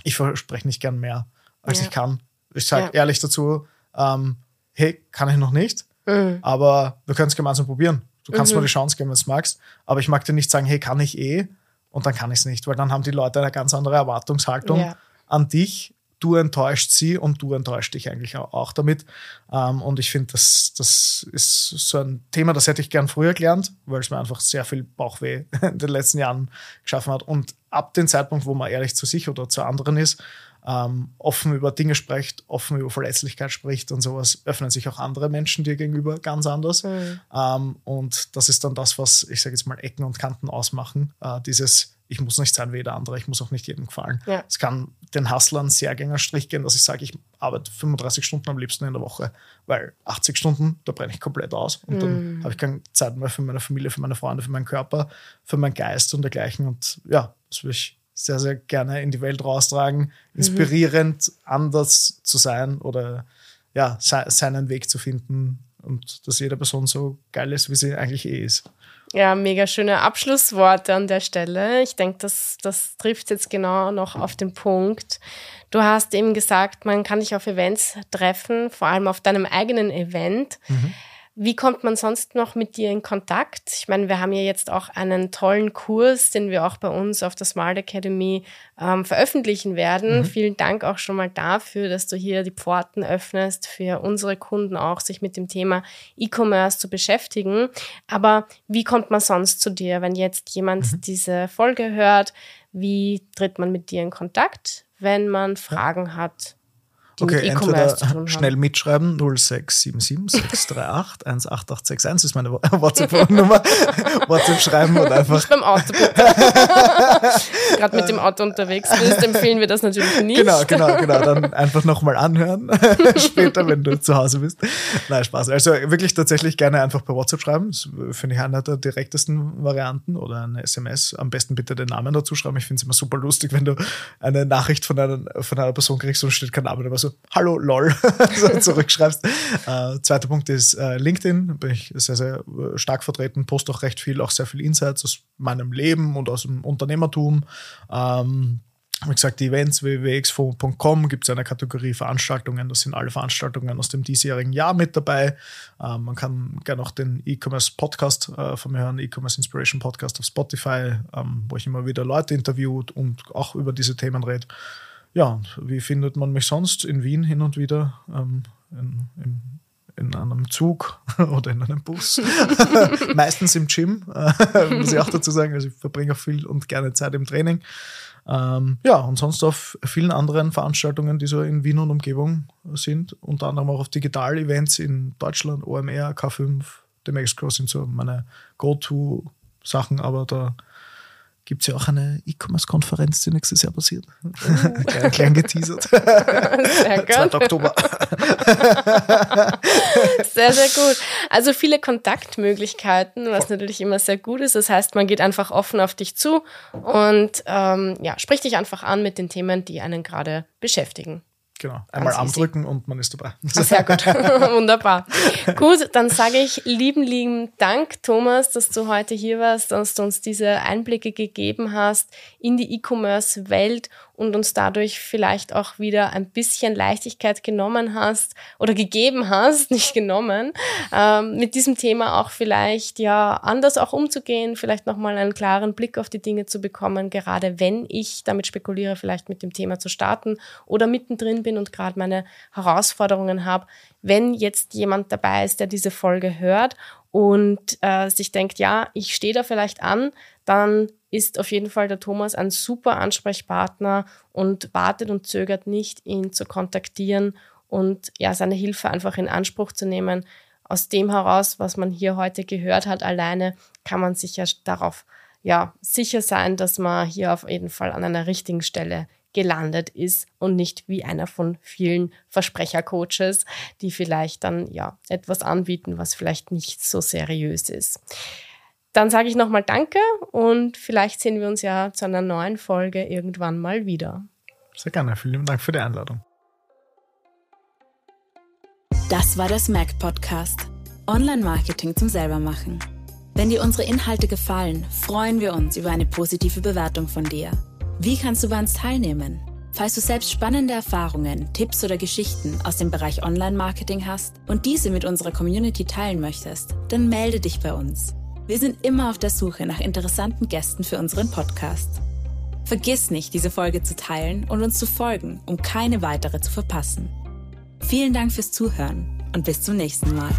ich verspreche nicht gern mehr, als ja. ich kann. Ich sage ja. ehrlich dazu, ähm, hey, kann ich noch nicht, mhm. aber wir können es gemeinsam probieren. Du kannst mhm. mir die Chance geben, wenn du magst, aber ich mag dir nicht sagen, hey, kann ich eh und dann kann ich es nicht, weil dann haben die Leute eine ganz andere Erwartungshaltung ja. an dich. Du enttäuscht sie und du enttäuscht dich eigentlich auch damit. Ähm, und ich finde, das, das ist so ein Thema, das hätte ich gern früher gelernt, weil es mir einfach sehr viel Bauchweh in den letzten Jahren geschaffen hat. Und ab dem Zeitpunkt, wo man ehrlich zu sich oder zu anderen ist, ähm, offen über Dinge spricht, offen über Verletzlichkeit spricht und sowas, öffnen sich auch andere Menschen dir gegenüber ganz anders. Mhm. Ähm, und das ist dann das, was ich sage jetzt mal Ecken und Kanten ausmachen. Äh, dieses, ich muss nicht sein wie jeder andere, ich muss auch nicht jedem gefallen. Ja. Es kann den Hustlern sehr gänger Strich gehen, dass ich sage, ich arbeite 35 Stunden am liebsten in der Woche, weil 80 Stunden, da brenne ich komplett aus und mhm. dann habe ich keine Zeit mehr für meine Familie, für meine Freunde, für meinen Körper, für meinen Geist und dergleichen. Und ja, das würde ich sehr, sehr gerne in die Welt raustragen, mhm. inspirierend mhm. anders zu sein oder ja, se seinen Weg zu finden und dass jede Person so geil ist, wie sie eigentlich eh ist. Ja, mega schöne Abschlussworte an der Stelle. Ich denke, das, das trifft jetzt genau noch auf den Punkt. Du hast eben gesagt, man kann dich auf Events treffen, vor allem auf deinem eigenen Event. Mhm. Wie kommt man sonst noch mit dir in Kontakt? Ich meine, wir haben ja jetzt auch einen tollen Kurs, den wir auch bei uns auf der Smart Academy ähm, veröffentlichen werden. Mhm. Vielen Dank auch schon mal dafür, dass du hier die Pforten öffnest, für unsere Kunden auch, sich mit dem Thema E-Commerce zu beschäftigen. Aber wie kommt man sonst zu dir, wenn jetzt jemand mhm. diese Folge hört? Wie tritt man mit dir in Kontakt, wenn man Fragen hat? Die Okay, mit E-Commerce zu entweder tun schnell haben. mitschreiben 0677 638 18861 ist meine WhatsApp-Nummer. WhatsApp schreiben und einfach Nicht beim Auto. Gerade mit dem Auto unterwegs bist, empfehlen wir das natürlich nicht. Genau, genau, genau. Dann einfach nochmal anhören. Später, wenn du zu Hause bist. Nein, Spaß. Also wirklich tatsächlich gerne einfach per WhatsApp schreiben. Das finde ich eine der direktesten Varianten. Oder eine SMS. Am besten bitte den Namen dazu schreiben. Ich finde es immer super lustig, wenn du eine Nachricht von einer, von einer Person kriegst und steht kein Name, aber so, hallo, lol, so zurückschreibst. Äh, zweiter Punkt ist äh, LinkedIn. Bin ich sehr, sehr äh, stark vertreten. Post auch recht viel, auch sehr viel Insights aus meinem Leben und aus dem Unternehmertum. Ähm, wie gesagt, die Events www.exfo.com gibt es eine Kategorie Veranstaltungen. Das sind alle Veranstaltungen aus dem diesjährigen Jahr mit dabei. Ähm, man kann gerne auch den E-Commerce Podcast äh, von mir hören, E-Commerce Inspiration Podcast auf Spotify, ähm, wo ich immer wieder Leute interviewt und auch über diese Themen rede. Ja, und wie findet man mich sonst in Wien hin und wieder? Ähm, in, in, in einem Zug oder in einem Bus. Meistens im Gym, äh, muss ich auch dazu sagen. Also ich verbringe auch viel und gerne Zeit im Training. Ähm, ja, und sonst auf vielen anderen Veranstaltungen, die so in Wien und Umgebung sind, unter anderem auch auf Digital-Events in Deutschland, OMR, K5, dem Exco sind so meine Go-To-Sachen, aber da gibt es ja auch eine E-Commerce-Konferenz, die nächstes Jahr passiert. klein, klein geteasert. Sehr 2. gut. Oktober. Sehr, sehr gut. Also viele Kontaktmöglichkeiten, was natürlich immer sehr gut ist. Das heißt, man geht einfach offen auf dich zu und ähm, ja, spricht dich einfach an mit den Themen, die einen gerade beschäftigen. Genau. Einmal easy. Arm drücken und man ist dabei. Sehr gut. Wunderbar. Gut, dann sage ich lieben, lieben Dank, Thomas, dass du heute hier warst, dass du uns diese Einblicke gegeben hast in die E-Commerce-Welt und uns dadurch vielleicht auch wieder ein bisschen Leichtigkeit genommen hast oder gegeben hast, nicht genommen, ähm, mit diesem Thema auch vielleicht ja anders auch umzugehen, vielleicht nochmal einen klaren Blick auf die Dinge zu bekommen, gerade wenn ich damit spekuliere, vielleicht mit dem Thema zu starten oder mittendrin bin und gerade meine Herausforderungen habe. Wenn jetzt jemand dabei ist, der diese Folge hört und äh, sich denkt, ja, ich stehe da vielleicht an, dann ist auf jeden Fall der Thomas ein super Ansprechpartner und wartet und zögert nicht, ihn zu kontaktieren und ja, seine Hilfe einfach in Anspruch zu nehmen. Aus dem heraus, was man hier heute gehört hat, alleine kann man sich ja darauf ja, sicher sein, dass man hier auf jeden Fall an einer richtigen Stelle gelandet ist und nicht wie einer von vielen Versprechercoaches, die vielleicht dann ja etwas anbieten, was vielleicht nicht so seriös ist. Dann sage ich nochmal Danke und vielleicht sehen wir uns ja zu einer neuen Folge irgendwann mal wieder. Sehr gerne. Vielen Dank für die Einladung. Das war der Smack Podcast. Online-Marketing zum Selbermachen. Wenn dir unsere Inhalte gefallen, freuen wir uns über eine positive Bewertung von dir. Wie kannst du bei uns teilnehmen? Falls du selbst spannende Erfahrungen, Tipps oder Geschichten aus dem Bereich Online-Marketing hast und diese mit unserer Community teilen möchtest, dann melde dich bei uns. Wir sind immer auf der Suche nach interessanten Gästen für unseren Podcast. Vergiss nicht, diese Folge zu teilen und uns zu folgen, um keine weitere zu verpassen. Vielen Dank fürs Zuhören und bis zum nächsten Mal.